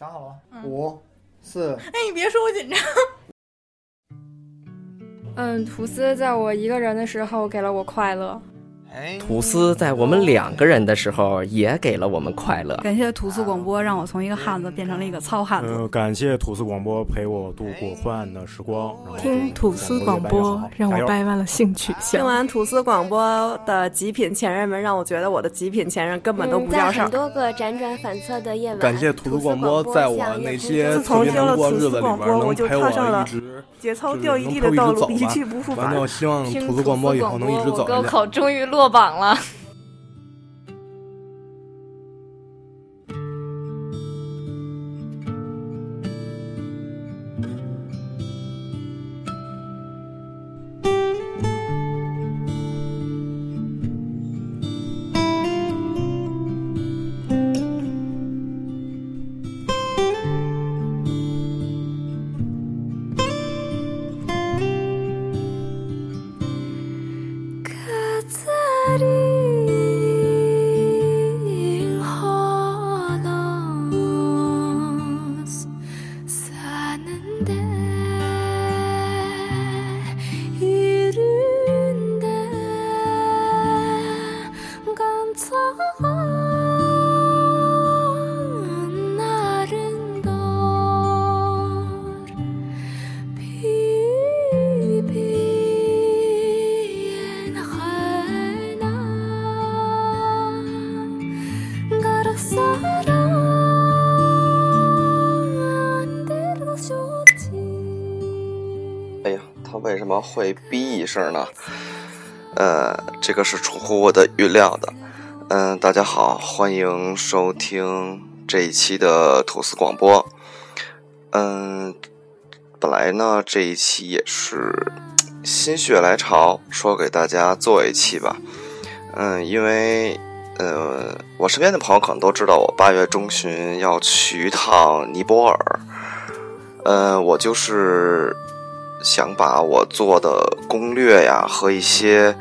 想好了吗？五、四。哎，你别说我紧张。嗯，吐司在我一个人的时候给了我快乐。吐司在我们两个人的时候也给了我们快乐。感谢吐司广播，让我从一个汉子变成了一个糙汉子。呃，感谢吐司广播陪我度过昏暗的时光。听吐司广播让我掰弯了性取向。听完吐司广播的极品前任们，让我觉得我的极品前任根本都不叫事儿。很多个辗转反侧的夜晚，感谢吐司广播，在我那些自从听了吐司广播，我就踏上了节操掉一地的道路，一去不复返。我希望吐司广播以后能一直走高考终于落落榜了。会哔一声呢？呃，这个是出乎我的预料的。嗯，大家好，欢迎收听这一期的吐司广播。嗯，本来呢这一期也是心血来潮，说给大家做一期吧。嗯，因为呃，我身边的朋友可能都知道，我八月中旬要去一趟尼泊尔。呃，我就是。想把我做的攻略呀和一些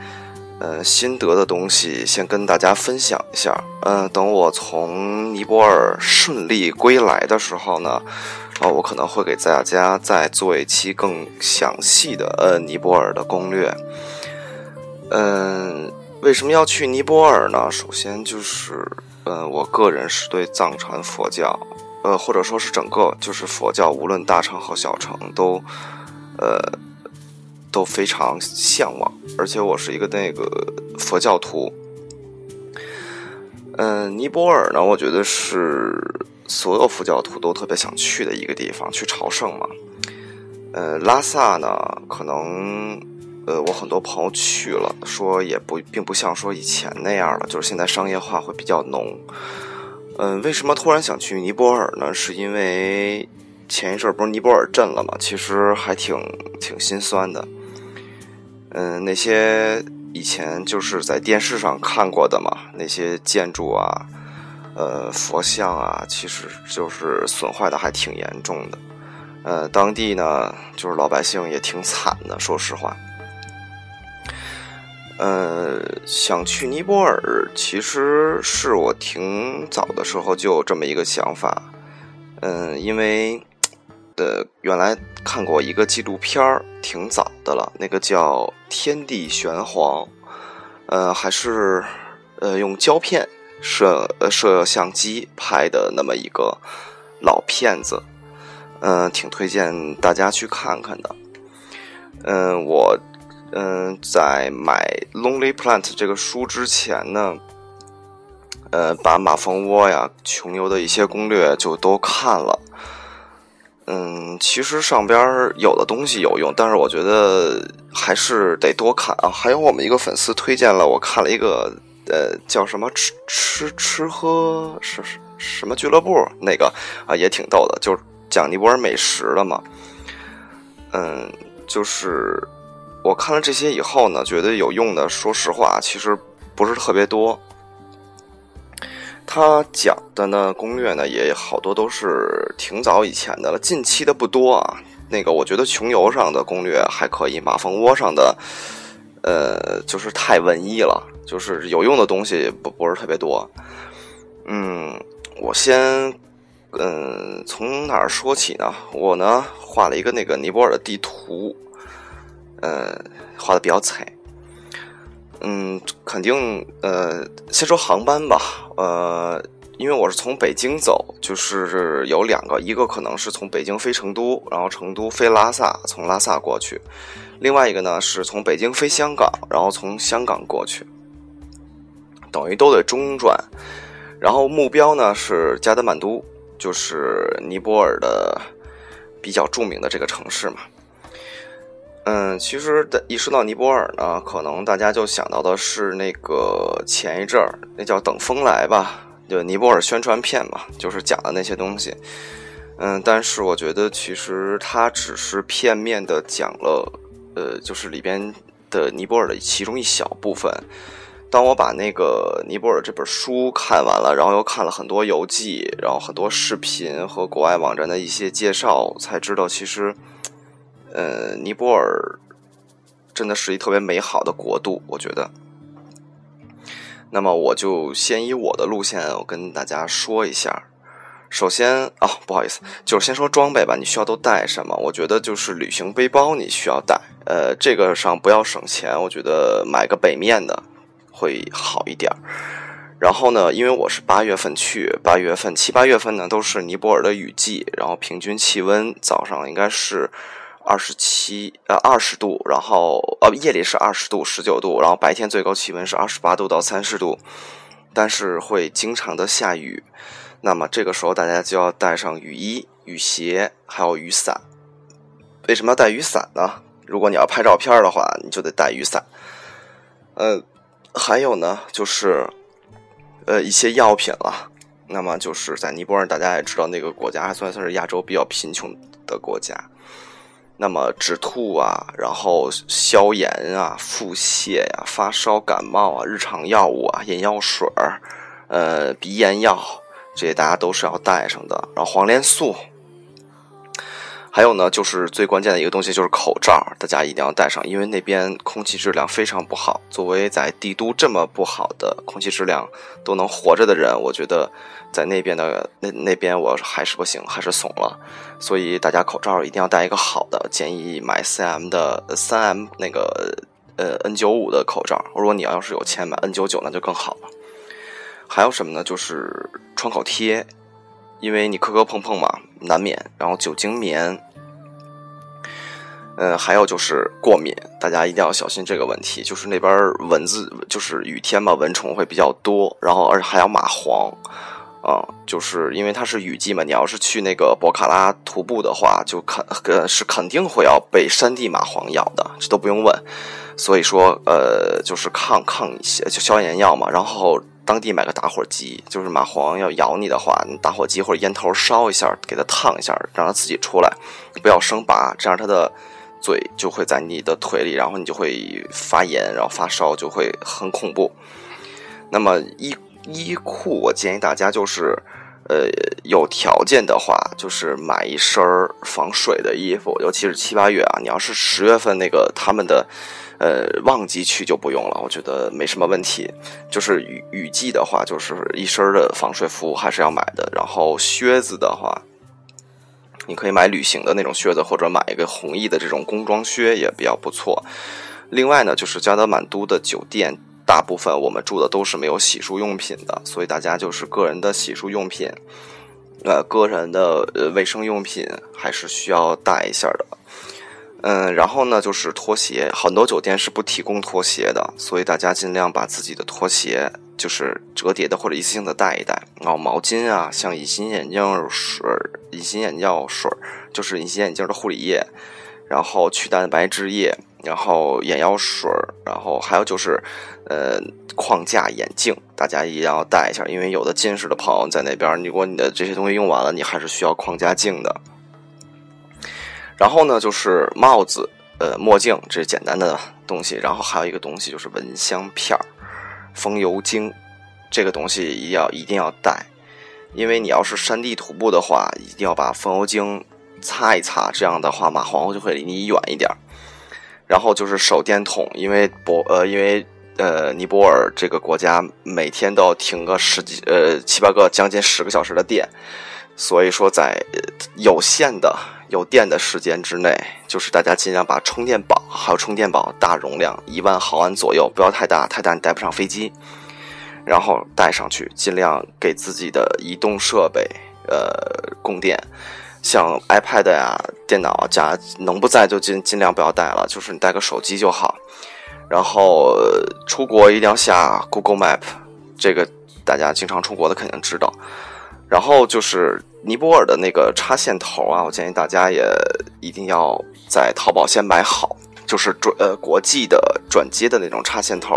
呃心得的东西先跟大家分享一下。嗯，等我从尼泊尔顺利归来的时候呢，啊，我可能会给大家再做一期更详细的呃尼泊尔的攻略。嗯，为什么要去尼泊尔呢？首先就是，呃，我个人是对藏传佛教，呃，或者说是整个就是佛教，无论大乘和小乘都。呃，都非常向往，而且我是一个那个佛教徒。嗯，尼泊尔呢，我觉得是所有佛教徒都特别想去的一个地方，去朝圣嘛。呃，拉萨呢，可能呃，我很多朋友去了，说也不并不像说以前那样了，就是现在商业化会比较浓。嗯，为什么突然想去尼泊尔呢？是因为。前一阵不是尼泊尔震了吗？其实还挺挺心酸的。嗯，那些以前就是在电视上看过的嘛，那些建筑啊，呃，佛像啊，其实就是损坏的还挺严重的。呃，当地呢，就是老百姓也挺惨的，说实话。呃，想去尼泊尔，其实是我挺早的时候就有这么一个想法。嗯，因为。的原来看过一个纪录片儿，挺早的了，那个叫《天地玄黄》，呃，还是呃用胶片摄摄像机拍的那么一个老片子，嗯，挺推荐大家去看看的。嗯，我嗯在买《Lonely Plant》这个书之前呢，呃，把马蜂窝呀、穷游的一些攻略就都看了。嗯，其实上边有的东西有用，但是我觉得还是得多看啊。还有我们一个粉丝推荐了，我看了一个呃叫什么吃吃吃喝是什么俱乐部那个啊也挺逗的，就是讲尼泊尔美食的嘛。嗯，就是我看了这些以后呢，觉得有用的，说实话其实不是特别多。他讲的呢，攻略呢也好多都是挺早以前的了，近期的不多啊。那个我觉得穷游上的攻略还可以，马蜂窝上的，呃，就是太文艺了，就是有用的东西不不是特别多。嗯，我先嗯，从哪儿说起呢？我呢画了一个那个尼泊尔的地图，呃，画的比较惨。嗯，肯定呃，先说航班吧。呃，因为我是从北京走，就是有两个，一个可能是从北京飞成都，然后成都飞拉萨，从拉萨过去；另外一个呢是从北京飞香港，然后从香港过去，等于都得中转。然后目标呢是加德满都，就是尼泊尔的比较著名的这个城市嘛。嗯，其实一说到尼泊尔呢，可能大家就想到的是那个前一阵儿那叫《等风来》吧，就尼泊尔宣传片嘛，就是讲的那些东西。嗯，但是我觉得其实它只是片面的讲了，呃，就是里边的尼泊尔的其中一小部分。当我把那个尼泊尔这本书看完了，然后又看了很多游记，然后很多视频和国外网站的一些介绍，才知道其实，呃，尼泊尔真的是一特别美好的国度，我觉得。那么我就先以我的路线，我跟大家说一下。首先啊，不好意思，就是先说装备吧，你需要都带什么？我觉得就是旅行背包你需要带，呃，这个上不要省钱，我觉得买个北面的。会好一点，然后呢，因为我是八月份去，八月份七八月份呢都是尼泊尔的雨季，然后平均气温早上应该是二十七呃二十度，然后呃夜里是二十度十九度，然后白天最高气温是二十八度到三十度，但是会经常的下雨，那么这个时候大家就要带上雨衣、雨鞋还有雨伞。为什么要带雨伞呢？如果你要拍照片的话，你就得带雨伞。呃。还有呢，就是，呃，一些药品了。那么就是在尼泊尔，大家也知道，那个国家还算算是亚洲比较贫穷的国家。那么止吐啊，然后消炎啊、腹泻呀、发烧、感冒啊、日常药物啊、眼药水儿、呃鼻炎药，这些大家都是要带上的。然后黄连素。还有呢，就是最关键的一个东西就是口罩，大家一定要戴上，因为那边空气质量非常不好。作为在帝都这么不好的空气质量都能活着的人，我觉得在那边的那 那边我还是不行，还是怂了。所以大家口罩一定要戴一个好的，建议买 3M 的 3M 那个呃 N95 的口罩。如果你要是有钱买 N99，那就更好了。还有什么呢？就是创口贴。因为你磕磕碰碰嘛，难免。然后酒精棉，嗯，还有就是过敏，大家一定要小心这个问题。就是那边蚊子，就是雨天嘛，蚊虫会比较多，然后而且还有蚂蟥，啊，就是因为它是雨季嘛。你要是去那个博卡拉徒步的话，就肯呃是肯定会要被山地蚂蟥咬的，这都不用问。所以说，呃，就是抗抗一些就消炎药嘛，然后。当地买个打火机，就是蚂蟥要咬你的话，打火机或者烟头烧一下，给它烫一下，让它自己出来，不要生拔，这样它的嘴就会在你的腿里，然后你就会发炎，然后发烧就会很恐怖。那么衣衣裤，我建议大家就是，呃，有条件的话，就是买一身防水的衣服，尤其是七八月啊，你要是十月份那个他们的。呃，旺季去就不用了，我觉得没什么问题。就是雨雨季的话，就是一身的防水服还是要买的。然后靴子的话，你可以买旅行的那种靴子，或者买一个红翼的这种工装靴也比较不错。另外呢，就是加德满都的酒店，大部分我们住的都是没有洗漱用品的，所以大家就是个人的洗漱用品，呃，个人的呃卫生用品还是需要带一下的。嗯，然后呢，就是拖鞋，很多酒店是不提供拖鞋的，所以大家尽量把自己的拖鞋就是折叠的或者一次性的带一带。然后毛巾啊，像隐形眼镜水、隐形眼药水，就是隐形眼镜的护理液，然后去蛋白质液，然后眼药水，然后还有就是，呃，框架眼镜，大家一定要带一下，因为有的近视的朋友在那边，如果你的这些东西用完了，你还是需要框架镜的。然后呢，就是帽子、呃墨镜，这是简单的东西。然后还有一个东西就是蚊香片儿、风油精，这个东西一定要一定要带，因为你要是山地徒步的话，一定要把风油精擦一擦，这样的话马皇后就会离你远一点。然后就是手电筒，因为博呃因为呃尼泊尔这个国家每天都要停个十几呃七八个将近十个小时的电。所以说在有限的有电的时间之内，就是大家尽量把充电宝还有充电宝大容量一万毫安左右，不要太大，太大你带不上飞机。然后带上去，尽量给自己的移动设备呃供电，像 iPad 呀、电脑加能不在就尽尽量不要带了，就是你带个手机就好。然后出国一定要下 Google Map，这个大家经常出国的肯定知道。然后就是尼泊尔的那个插线头啊，我建议大家也一定要在淘宝先买好，就是转呃国际的转接的那种插线头。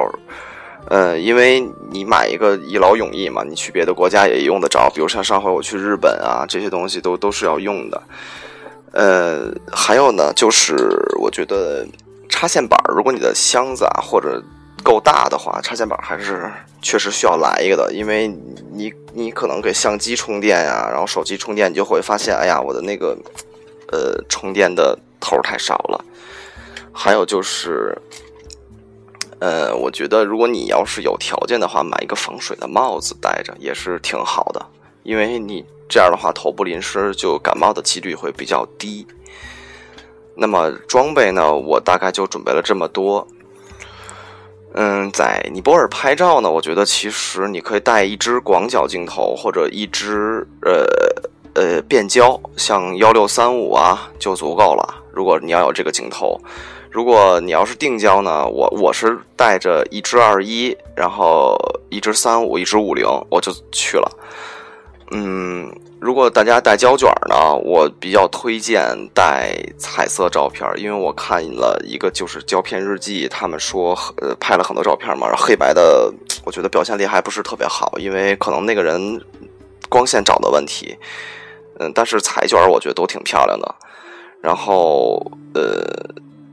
呃，因为你买一个一劳永逸嘛，你去别的国家也用得着。比如像上回我去日本啊，这些东西都都是要用的。呃，还有呢，就是我觉得插线板，如果你的箱子啊或者够大的话，插线板还是确实需要来一个的。因为你你可能给相机充电呀，然后手机充电，你就会发现，哎呀，我的那个呃充电的头太少了。还有就是。呃，我觉得如果你要是有条件的话，买一个防水的帽子戴着也是挺好的，因为你这样的话头部淋湿就感冒的几率会比较低。那么装备呢，我大概就准备了这么多。嗯，在尼泊尔拍照呢，我觉得其实你可以带一支广角镜头或者一支呃呃变焦，像幺六三五啊就足够了。如果你要有这个镜头。如果你要是定焦呢，我我是带着一支二一，然后一支三五，一支五零，我就去了。嗯，如果大家带胶卷呢，我比较推荐带彩色照片，因为我看了一个就是胶片日记，他们说呃拍了很多照片嘛，然后黑白的，我觉得表现力还不是特别好，因为可能那个人光线找的问题。嗯，但是彩卷我觉得都挺漂亮的。然后呃。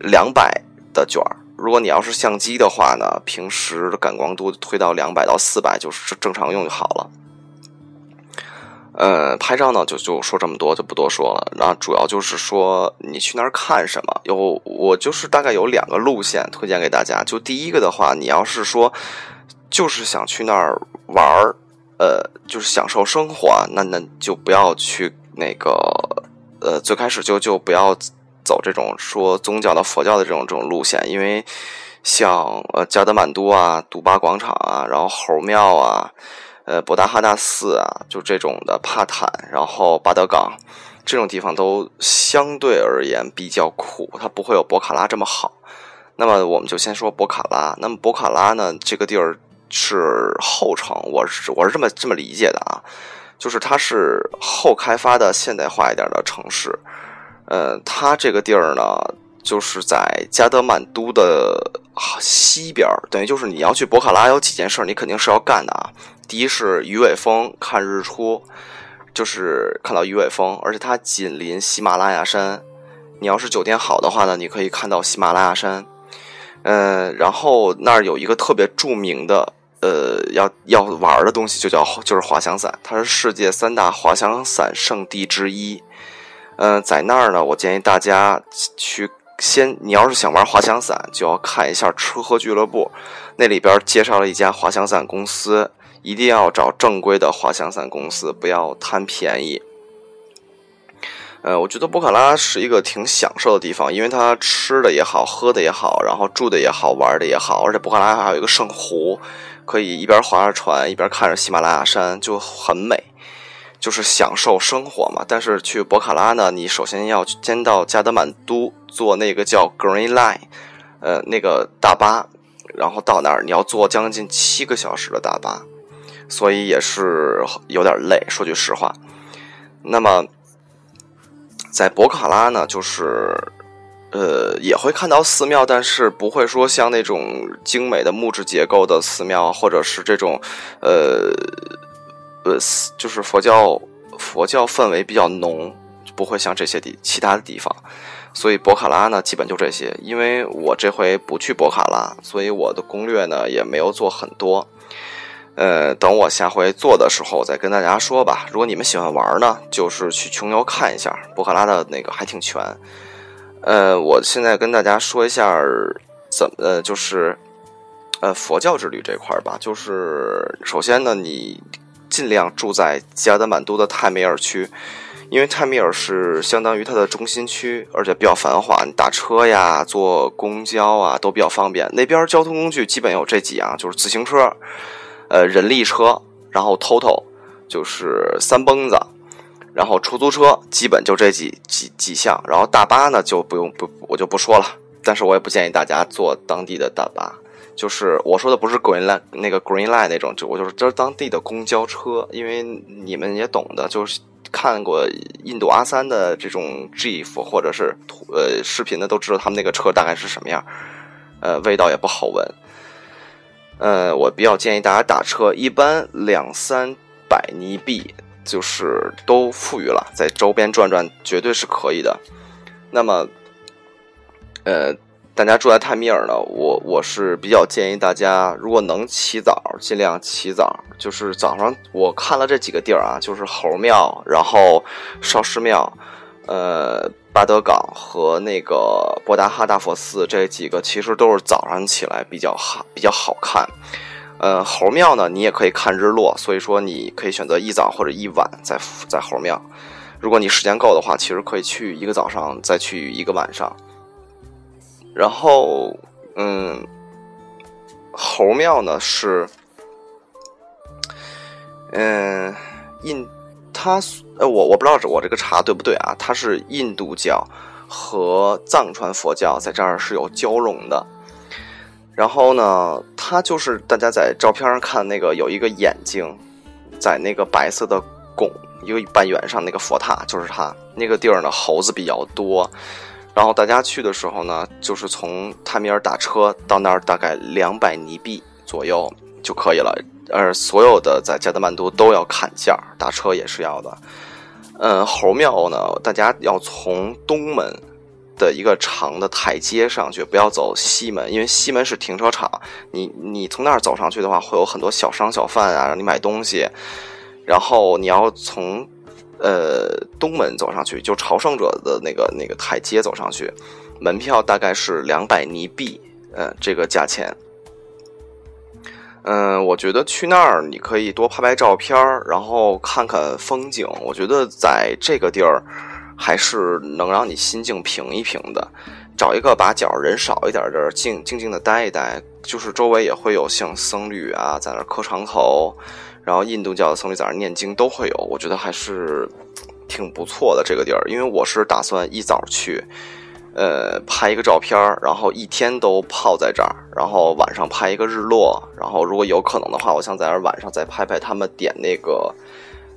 两百的卷，如果你要是相机的话呢，平时感光度推到两百到四百就是正常用就好了。呃，拍照呢就就说这么多，就不多说了。然后主要就是说你去那儿看什么，有我就是大概有两个路线推荐给大家。就第一个的话，你要是说就是想去那儿玩儿，呃，就是享受生活，那那就不要去那个，呃，最开始就就不要。走这种说宗教的佛教的这种这种路线，因为像呃加德满都啊、杜巴广场啊，然后猴庙啊、呃博达哈纳寺啊，就这种的帕坦，然后巴德港这种地方都相对而言比较苦，它不会有博卡拉这么好。那么我们就先说博卡拉。那么博卡拉呢，这个地儿是后城，我是我是这么这么理解的啊，就是它是后开发的现代化一点的城市。呃，它这个地儿呢，就是在加德满都的西边等于就是你要去博卡拉有几件事，你肯定是要干的啊。第一是鱼尾峰看日出，就是看到鱼尾峰，而且它紧邻喜马拉雅山。你要是酒店好的话呢，你可以看到喜马拉雅山。嗯，然后那儿有一个特别著名的，呃，要要玩的东西，就叫就是滑翔伞，它是世界三大滑翔伞圣地之一。嗯，在那儿呢，我建议大家去先。你要是想玩滑翔伞，就要看一下吃喝俱乐部，那里边介绍了一家滑翔伞公司，一定要找正规的滑翔伞公司，不要贪便宜。呃，我觉得博卡拉是一个挺享受的地方，因为它吃的也好，喝的也好，然后住的也好，玩的也好，而且博卡拉还有一个圣湖，可以一边划着船，一边看着喜马拉雅山，就很美。就是享受生活嘛，但是去博卡拉呢，你首先要先到加德满都坐那个叫 Green Line，呃，那个大巴，然后到那儿你要坐将近七个小时的大巴，所以也是有点累，说句实话。那么在博卡拉呢，就是呃也会看到寺庙，但是不会说像那种精美的木质结构的寺庙，或者是这种呃。呃，就是佛教，佛教氛围比较浓，不会像这些地其他的地方，所以博卡拉呢，基本就这些。因为我这回不去博卡拉，所以我的攻略呢也没有做很多。呃，等我下回做的时候再跟大家说吧。如果你们喜欢玩呢，就是去穷游看一下博卡拉的那个还挺全。呃，我现在跟大家说一下怎么，就是呃佛教之旅这块儿吧。就是首先呢，你。尽量住在加德满都的泰米尔区，因为泰米尔是相当于它的中心区，而且比较繁华，你打车呀、坐公交啊都比较方便。那边交通工具基本有这几样，就是自行车、呃人力车，然后 TOTO 就是三蹦子。然后出租车基本就这几几几项，然后大巴呢就不用不我就不说了，但是我也不建议大家坐当地的大巴，就是我说的不是 Green Line 那个 Green Line 那种，就我就是这是当地的公交车，因为你们也懂的，就是看过印度阿三的这种 GIF 或者是图呃视频的都知道他们那个车大概是什么样，呃味道也不好闻，呃我比较建议大家打车，一般两三百尼币。就是都富裕了，在周边转转绝对是可以的。那么，呃，大家住在泰米尔呢，我我是比较建议大家，如果能起早，尽量起早。就是早上我看了这几个地儿啊，就是猴庙，然后烧尸庙，呃，巴德港和那个博达哈大佛寺这几个，其实都是早上起来比较好，比较好看。呃，猴庙呢，你也可以看日落，所以说你可以选择一早或者一晚在在猴庙。如果你时间够的话，其实可以去一个早上，再去一个晚上。然后，嗯，猴庙呢是，嗯，印，它呃，我我不知道我这个查对不对啊？它是印度教和藏传佛教在这儿是有交融的。然后呢，它就是大家在照片上看那个有一个眼睛，在那个白色的拱一个半圆上那个佛塔，就是它那个地儿呢，猴子比较多。然后大家去的时候呢，就是从泰米尔打车到那儿，大概两百尼币左右就可以了。而所有的在加德满都都要砍价，打车也是要的。嗯，猴庙呢，大家要从东门。的一个长的台阶上去，不要走西门，因为西门是停车场。你你从那儿走上去的话，会有很多小商小贩啊，让你买东西。然后你要从呃东门走上去，就朝圣者的那个那个台阶走上去，门票大概是两百尼币，呃，这个价钱。嗯，我觉得去那儿你可以多拍拍照片然后看看风景。我觉得在这个地儿。还是能让你心境平一平的，找一个把角人少一点的地儿，静静静的待一待。就是周围也会有像僧侣啊，在那磕长头，然后印度教的僧侣在那念经都会有。我觉得还是挺不错的这个地儿，因为我是打算一早去，呃，拍一个照片然后一天都泡在这儿，然后晚上拍一个日落，然后如果有可能的话，我想在那儿晚上再拍拍他们点那个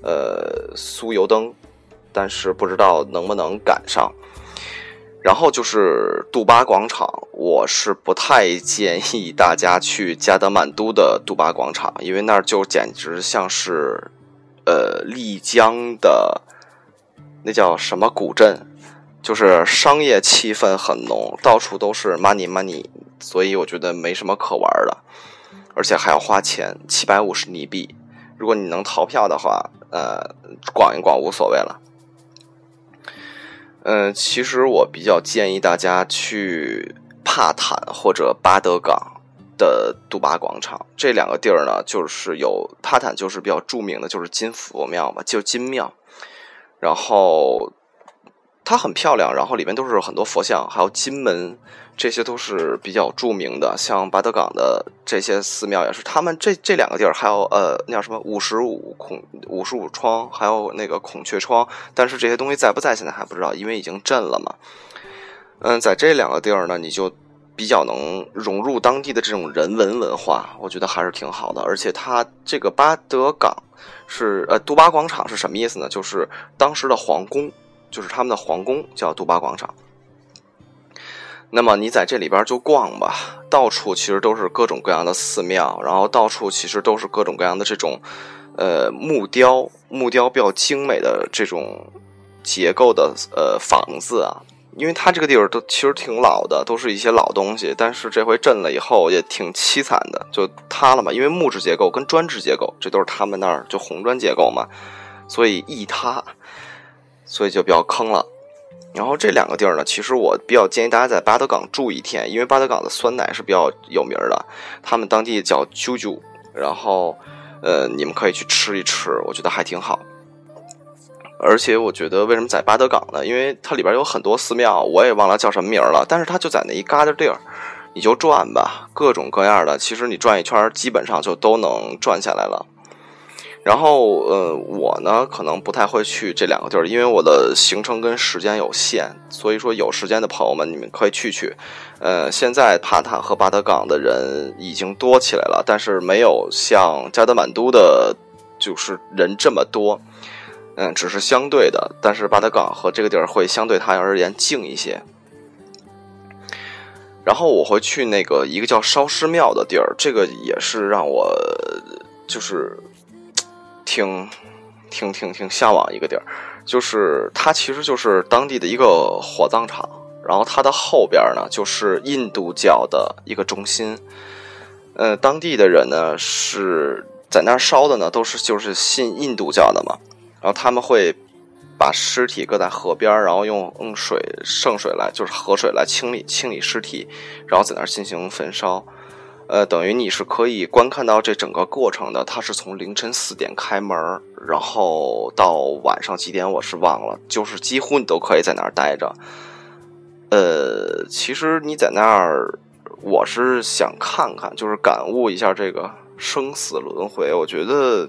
呃酥油灯。但是不知道能不能赶上，然后就是杜巴广场，我是不太建议大家去加德满都的杜巴广场，因为那儿就简直像是，呃，丽江的那叫什么古镇，就是商业气氛很浓，到处都是 money money，所以我觉得没什么可玩的，而且还要花钱，七百五十尼币，如果你能逃票的话，呃，逛一逛无所谓了。嗯，其实我比较建议大家去帕坦或者巴德港的杜巴广场这两个地儿呢，就是有帕坦就是比较著名的，就是金佛庙嘛，就金庙，然后。它很漂亮，然后里面都是很多佛像，还有金门，这些都是比较著名的。像巴德港的这些寺庙也是，他们这这两个地儿还有呃，那叫什么五十五孔五十五窗，还有那个孔雀窗，但是这些东西在不在现在还不知道，因为已经震了嘛。嗯，在这两个地儿呢，你就比较能融入当地的这种人文文化，我觉得还是挺好的。而且它这个巴德港是呃杜巴广场是什么意思呢？就是当时的皇宫。就是他们的皇宫叫杜巴广场，那么你在这里边就逛吧，到处其实都是各种各样的寺庙，然后到处其实都是各种各样的这种呃木雕，木雕比较精美的这种结构的呃房子啊，因为它这个地方都其实挺老的，都是一些老东西，但是这回震了以后也挺凄惨的，就塌了嘛，因为木质结构跟砖质结构，这都是他们那儿就红砖结构嘛，所以一塌。所以就比较坑了，然后这两个地儿呢，其实我比较建议大家在巴德港住一天，因为巴德港的酸奶是比较有名的，他们当地叫啾啾，然后呃，你们可以去吃一吃，我觉得还挺好。而且我觉得为什么在巴德港呢？因为它里边有很多寺庙，我也忘了叫什么名了，但是它就在那一旮瘩地儿，你就转吧，各种各样的，其实你转一圈，基本上就都能转下来了。然后，呃，我呢可能不太会去这两个地儿，因为我的行程跟时间有限。所以说，有时间的朋友们，你们可以去去。呃，现在帕坦和巴德港的人已经多起来了，但是没有像加德满都的，就是人这么多。嗯，只是相对的，但是巴德港和这个地儿会相对它而言静一些。然后我会去那个一个叫烧尸庙的地儿，这个也是让我就是。挺，挺挺挺向往一个地儿，就是它其实就是当地的一个火葬场，然后它的后边呢就是印度教的一个中心，呃，当地的人呢是在那儿烧的呢，都是就是信印度教的嘛，然后他们会把尸体搁在河边，然后用用水圣水来就是河水来清理清理尸体，然后在那儿进行焚烧。呃，等于你是可以观看到这整个过程的。它是从凌晨四点开门，然后到晚上几点我是忘了，就是几乎你都可以在那儿待着。呃，其实你在那儿，我是想看看，就是感悟一下这个生死轮回。我觉得，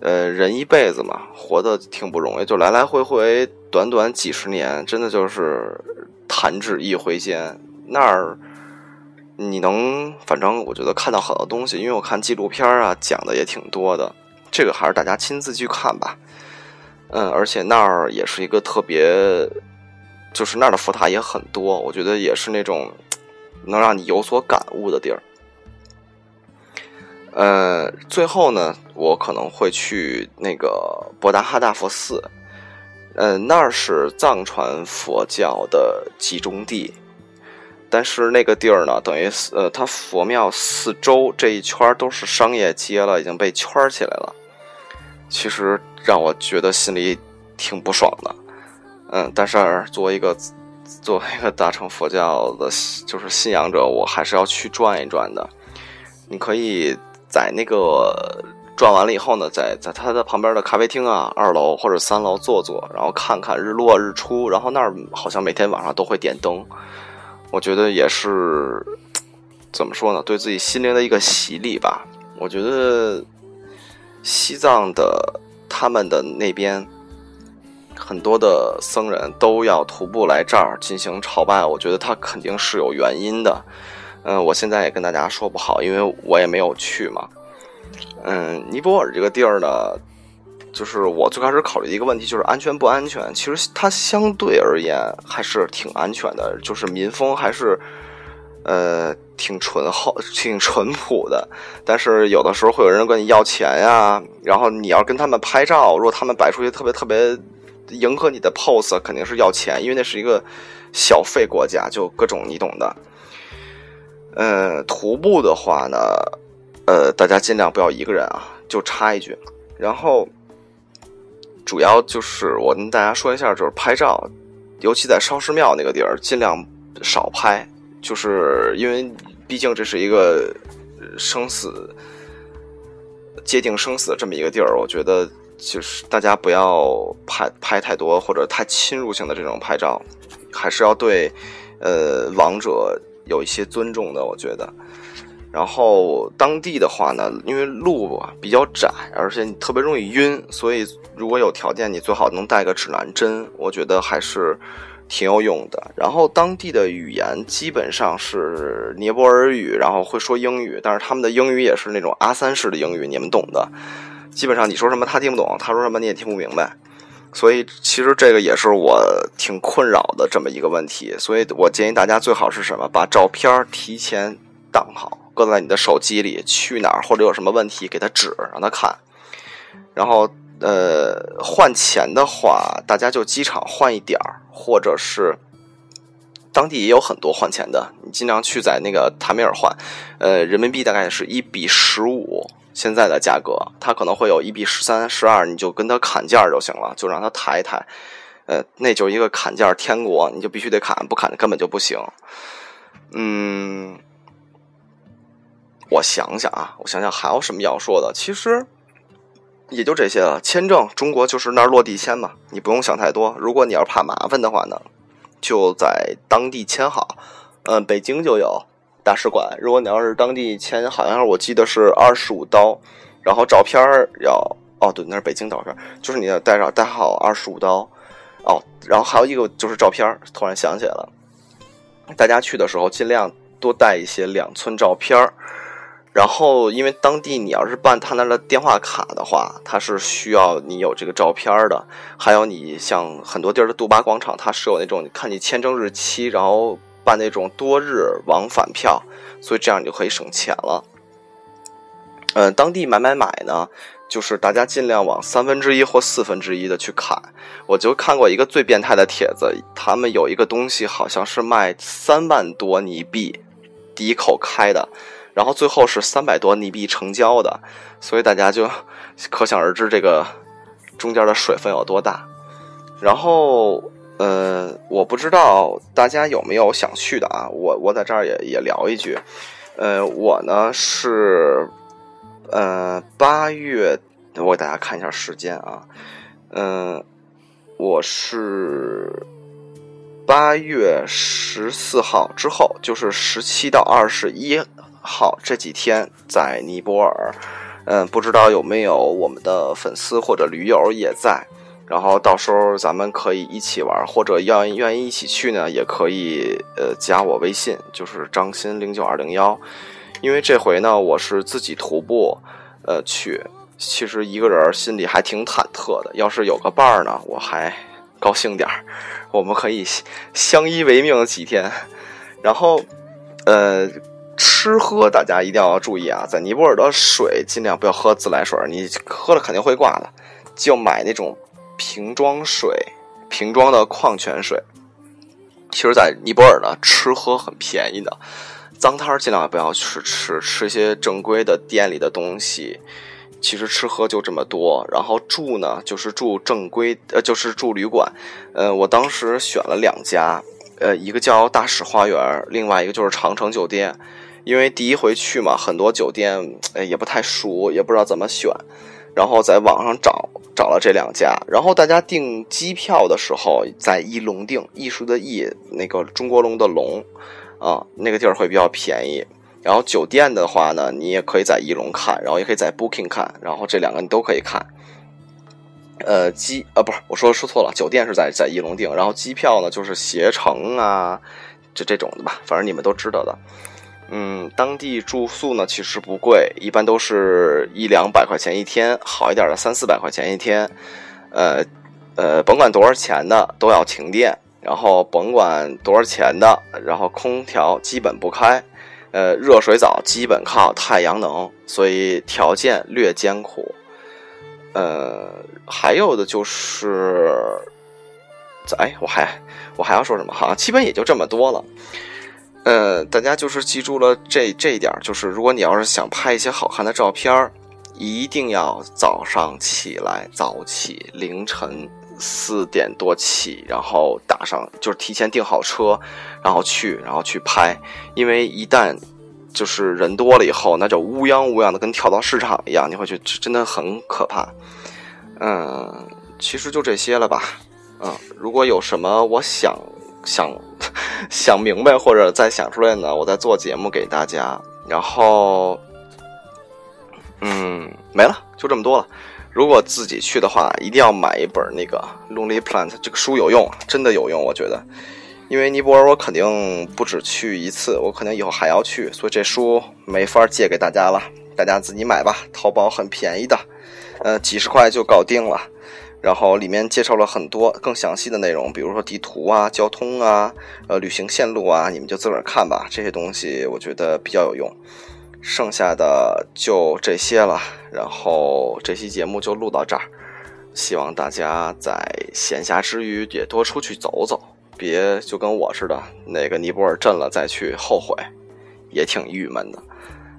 呃，人一辈子嘛，活的挺不容易，就来来回回，短短几十年，真的就是弹指一挥间。那儿。你能，反正我觉得看到很多东西，因为我看纪录片啊，讲的也挺多的。这个还是大家亲自去看吧。嗯，而且那儿也是一个特别，就是那儿的佛塔也很多，我觉得也是那种能让你有所感悟的地儿。呃，最后呢，我可能会去那个博达哈大佛寺。嗯，那儿是藏传佛教的集中地。但是那个地儿呢，等于呃，它佛庙四周这一圈都是商业街了，已经被圈起来了。其实让我觉得心里挺不爽的。嗯，但是作为一个作为一个大乘佛教的，就是信仰者，我还是要去转一转的。你可以在那个转完了以后呢，在在它的旁边的咖啡厅啊，二楼或者三楼坐坐，然后看看日落日出。然后那儿好像每天晚上都会点灯。我觉得也是，怎么说呢？对自己心灵的一个洗礼吧。我觉得西藏的他们的那边很多的僧人都要徒步来这儿进行朝拜，我觉得他肯定是有原因的。嗯，我现在也跟大家说不好，因为我也没有去嘛。嗯，尼泊尔这个地儿呢。就是我最开始考虑的一个问题，就是安全不安全？其实它相对而言还是挺安全的，就是民风还是呃挺淳厚、挺淳朴的。但是有的时候会有人管你要钱呀，然后你要跟他们拍照，如果他们摆出去特别特别迎合你的 pose，肯定是要钱，因为那是一个小费国家，就各种你懂的。呃，徒步的话呢，呃，大家尽量不要一个人啊，就插一句，然后。主要就是我跟大家说一下，就是拍照，尤其在烧尸庙那个地儿，尽量少拍，就是因为毕竟这是一个生死界定生死的这么一个地儿，我觉得就是大家不要拍拍太多或者太侵入性的这种拍照，还是要对呃亡者有一些尊重的，我觉得。然后当地的话呢，因为路比较窄，而且你特别容易晕，所以如果有条件，你最好能带个指南针，我觉得还是挺有用的。然后当地的语言基本上是尼泊尔语，然后会说英语，但是他们的英语也是那种阿三式的英语，你们懂的。基本上你说什么他听不懂，他说什么你也听不明白，所以其实这个也是我挺困扰的这么一个问题。所以我建议大家最好是什么，把照片提前挡好。搁在你的手机里，去哪儿或者有什么问题，给他指，让他看。然后，呃，换钱的话，大家就机场换一点儿，或者是当地也有很多换钱的，你尽量去在那个塔米尔换。呃，人民币大概是一比十五，现在的价格，他可能会有一比十三、十二，你就跟他砍价就行了，就让他抬一抬。呃，那就是一个砍价天国，你就必须得砍，不砍根本就不行。嗯。我想想啊，我想想还有什么要说的？其实也就这些了。签证，中国就是那儿落地签嘛，你不用想太多。如果你要是怕麻烦的话呢，就在当地签好。嗯，北京就有大使馆。如果你要是当地签，好像是我记得是二十五刀，然后照片要哦，对，那是北京照片，就是你要带上带好二十五刀哦。然后还有一个就是照片，突然想起来了，大家去的时候尽量多带一些两寸照片儿。然后，因为当地你要是办他那的电话卡的话，他是需要你有这个照片的。还有，你像很多地儿的杜巴广场，它是有那种看你签证日期，然后办那种多日往返票，所以这样你就可以省钱了。嗯，当地买买买呢，就是大家尽量往三分之一或四分之一的去砍。我就看过一个最变态的帖子，他们有一个东西好像是卖三万多尼币，第一口开的。然后最后是三百多尼币成交的，所以大家就 可想而知这个中间的水分有多大。然后，呃，我不知道大家有没有想去的啊？我我在这儿也也聊一句，呃，我呢是呃八月，我给大家看一下时间啊，嗯，我是八月十四号之后，就是十七到二十一。好，这几天在尼泊尔，嗯，不知道有没有我们的粉丝或者驴友也在，然后到时候咱们可以一起玩，或者要愿意一起去呢，也可以呃加我微信，就是张鑫零九二零幺，因为这回呢我是自己徒步，呃去，其实一个人心里还挺忐忑的，要是有个伴儿呢，我还高兴点儿，我们可以相依为命几天，然后呃。吃喝大家一定要注意啊，在尼泊尔的水尽量不要喝自来水，你喝了肯定会挂的。就买那种瓶装水，瓶装的矿泉水。其实，在尼泊尔呢，吃喝很便宜的，脏摊儿尽量不要去吃，吃一些正规的店里的东西。其实吃喝就这么多，然后住呢，就是住正规，呃，就是住旅馆。呃，我当时选了两家，呃，一个叫大使花园，另外一个就是长城酒店。因为第一回去嘛，很多酒店哎也不太熟，也不知道怎么选，然后在网上找找了这两家，然后大家订机票的时候在艺龙订，艺术的艺，那个中国龙的龙，啊，那个地儿会比较便宜。然后酒店的话呢，你也可以在艺龙看，然后也可以在 Booking 看，然后这两个你都可以看。呃，机啊不是，我说说错了，酒店是在在艺龙订，然后机票呢就是携程啊，就这种的吧，反正你们都知道的。嗯，当地住宿呢其实不贵，一般都是一两百块钱一天，好一点的三四百块钱一天。呃呃，甭管多少钱的都要停电，然后甭管多少钱的，然后空调基本不开，呃，热水澡基本靠太阳能，所以条件略艰苦。呃，还有的就是，哎，我还我还要说什么？好像基本也就这么多了。呃，大家就是记住了这这一点，就是如果你要是想拍一些好看的照片一定要早上起来早起，凌晨四点多起，然后打上就是提前订好车，然后去，然后去拍，因为一旦就是人多了以后，那就乌泱乌泱的，跟跳蚤市场一样，你会觉得真的很可怕。嗯，其实就这些了吧。嗯，如果有什么我想。想 想明白或者再想出来呢，我再做节目给大家。然后，嗯，没了，就这么多了。如果自己去的话，一定要买一本那个《Lonely Plant》这个书，有用，真的有用，我觉得。因为尼泊尔我肯定不止去一次，我肯定以后还要去，所以这书没法借给大家了，大家自己买吧。淘宝很便宜的，呃，几十块就搞定了。然后里面介绍了很多更详细的内容，比如说地图啊、交通啊、呃旅行线路啊，你们就自个儿看吧。这些东西我觉得比较有用。剩下的就这些了。然后这期节目就录到这儿，希望大家在闲暇之余也多出去走走，别就跟我似的，哪个尼泊尔震了再去后悔，也挺郁闷的。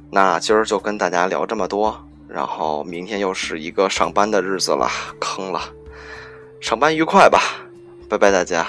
那今儿就跟大家聊这么多。然后明天又是一个上班的日子了，坑了。上班愉快吧，拜拜大家。